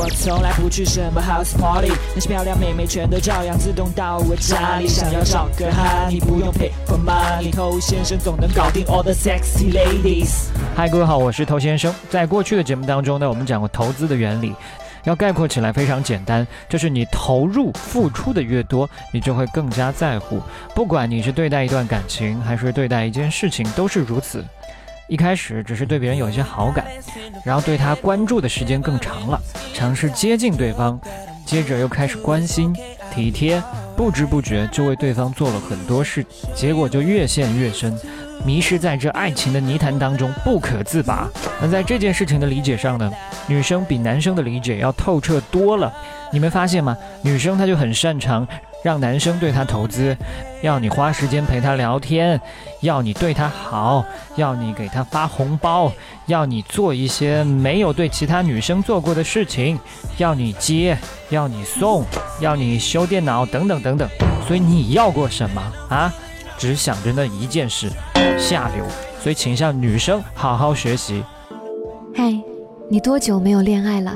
我从来不去什么 house party，那些漂亮妹妹全都照样自动到我家里。想要找个哈，你不用 pay for money，偷先生总能搞定 all the sexy ladies。嗨，各位好，我是头先生。在过去的节目当中呢，我们讲过投资的原理，要概括起来非常简单，就是你投入付出的越多，你就会更加在乎。不管你是对待一段感情，还是对待一件事情，都是如此。一开始只是对别人有一些好感，然后对他关注的时间更长了，尝试接近对方，接着又开始关心、体贴，不知不觉就为对方做了很多事，结果就越陷越深，迷失在这爱情的泥潭当中不可自拔。那在这件事情的理解上呢，女生比男生的理解要透彻多了。你们发现吗？女生她就很擅长。让男生对她投资，要你花时间陪她聊天，要你对她好，要你给她发红包，要你做一些没有对其他女生做过的事情，要你接，要你送，要你修电脑等等等等。所以你要过什么啊？只想着那一件事，下流。所以请向女生好好学习。嗨，你多久没有恋爱了？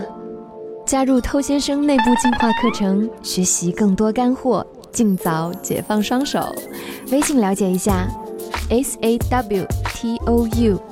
加入偷先生内部进化课程，学习更多干货，尽早解放双手。微信了解一下，s a w t o u。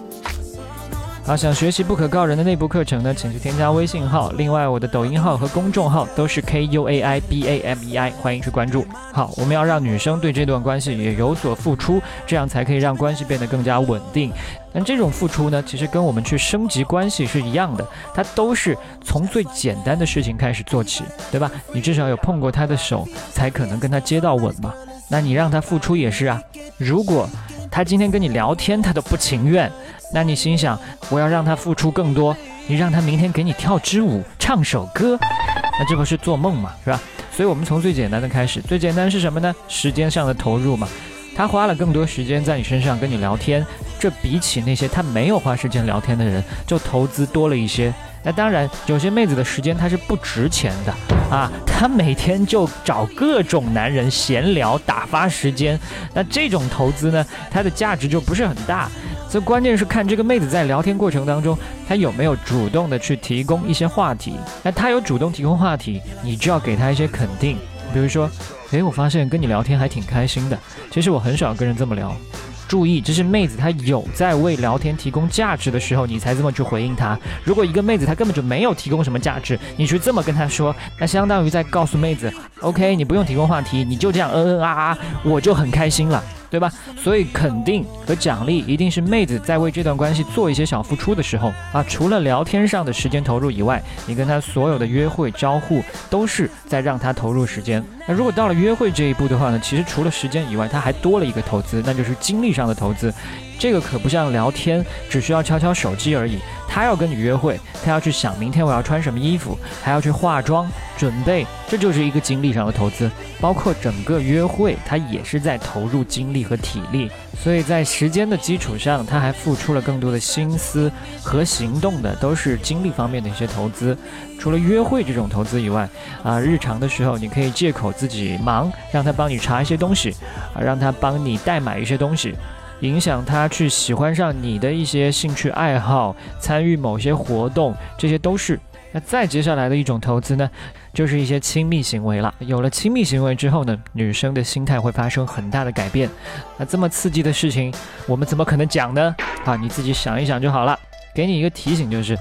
好，想学习不可告人的内部课程呢，请去添加微信号。另外，我的抖音号和公众号都是 K U A I B A M E I，欢迎去关注。好，我们要让女生对这段关系也有所付出，这样才可以让关系变得更加稳定。但这种付出呢，其实跟我们去升级关系是一样的，它都是从最简单的事情开始做起，对吧？你至少有碰过他的手，才可能跟他接到吻嘛。那你让他付出也是啊。如果他今天跟你聊天，他都不情愿。那你心想，我要让他付出更多，你让他明天给你跳支舞、唱首歌，那这不是做梦嘛，是吧？所以，我们从最简单的开始，最简单是什么呢？时间上的投入嘛。他花了更多时间在你身上跟你聊天，这比起那些他没有花时间聊天的人，就投资多了一些。那当然，有些妹子的时间她是不值钱的啊，她每天就找各种男人闲聊打发时间，那这种投资呢，它的价值就不是很大。所以关键是看这个妹子在聊天过程当中，她有没有主动的去提供一些话题。那她有主动提供话题，你就要给她一些肯定。比如说，诶，我发现跟你聊天还挺开心的。其实我很少跟人这么聊。注意，这是妹子她有在为聊天提供价值的时候，你才这么去回应她。如果一个妹子她根本就没有提供什么价值，你去这么跟她说，那相当于在告诉妹子，OK，你不用提供话题，你就这样嗯嗯啊啊，我就很开心了。对吧？所以肯定和奖励一定是妹子在为这段关系做一些小付出的时候啊。除了聊天上的时间投入以外，你跟她所有的约会招呼都是在让她投入时间。那如果到了约会这一步的话呢，其实除了时间以外，她还多了一个投资，那就是精力上的投资。这个可不像聊天，只需要敲敲手机而已。他要跟你约会，他要去想明天我要穿什么衣服，还要去化妆准备，这就是一个精力上的投资。包括整个约会，他也是在投入精力和体力。所以在时间的基础上，他还付出了更多的心思和行动的，都是精力方面的一些投资。除了约会这种投资以外，啊，日常的时候你可以借口自己忙，让他帮你查一些东西，啊，让他帮你代买一些东西。影响他去喜欢上你的一些兴趣爱好，参与某些活动，这些都是。那再接下来的一种投资呢，就是一些亲密行为了。有了亲密行为之后呢，女生的心态会发生很大的改变。那这么刺激的事情，我们怎么可能讲呢？啊，你自己想一想就好了。给你一个提醒就是。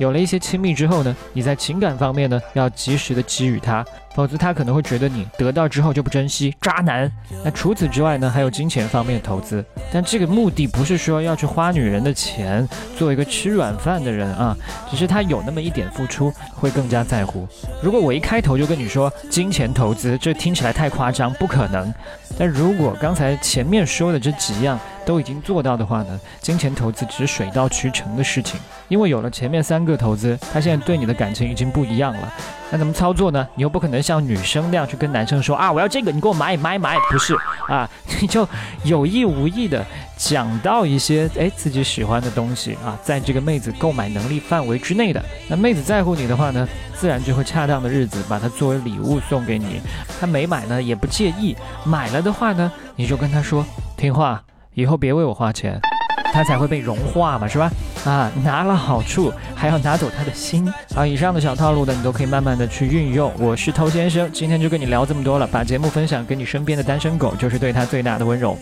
有了一些亲密之后呢，你在情感方面呢要及时的给予他，否则他可能会觉得你得到之后就不珍惜，渣男。那除此之外呢，还有金钱方面的投资，但这个目的不是说要去花女人的钱，做一个吃软饭的人啊，只是他有那么一点付出，会更加在乎。如果我一开头就跟你说金钱投资，这听起来太夸张，不可能。但如果刚才前面说的这几样都已经做到的话呢，金钱投资只是水到渠成的事情。因为有了前面三个投资，他现在对你的感情已经不一样了。那怎么操作呢？你又不可能像女生那样去跟男生说啊，我要这个，你给我买买买，不是啊，你就有意无意的讲到一些哎自己喜欢的东西啊，在这个妹子购买能力范围之内的。那妹子在乎你的话呢，自然就会恰当的日子把它作为礼物送给你。她没买呢也不介意，买了的话呢，你就跟她说听话，以后别为我花钱。它才会被融化嘛，是吧？啊，拿了好处还要拿走他的心啊！以上的小套路呢，你都可以慢慢的去运用。我是偷先生，今天就跟你聊这么多了，把节目分享给你身边的单身狗，就是对他最大的温柔。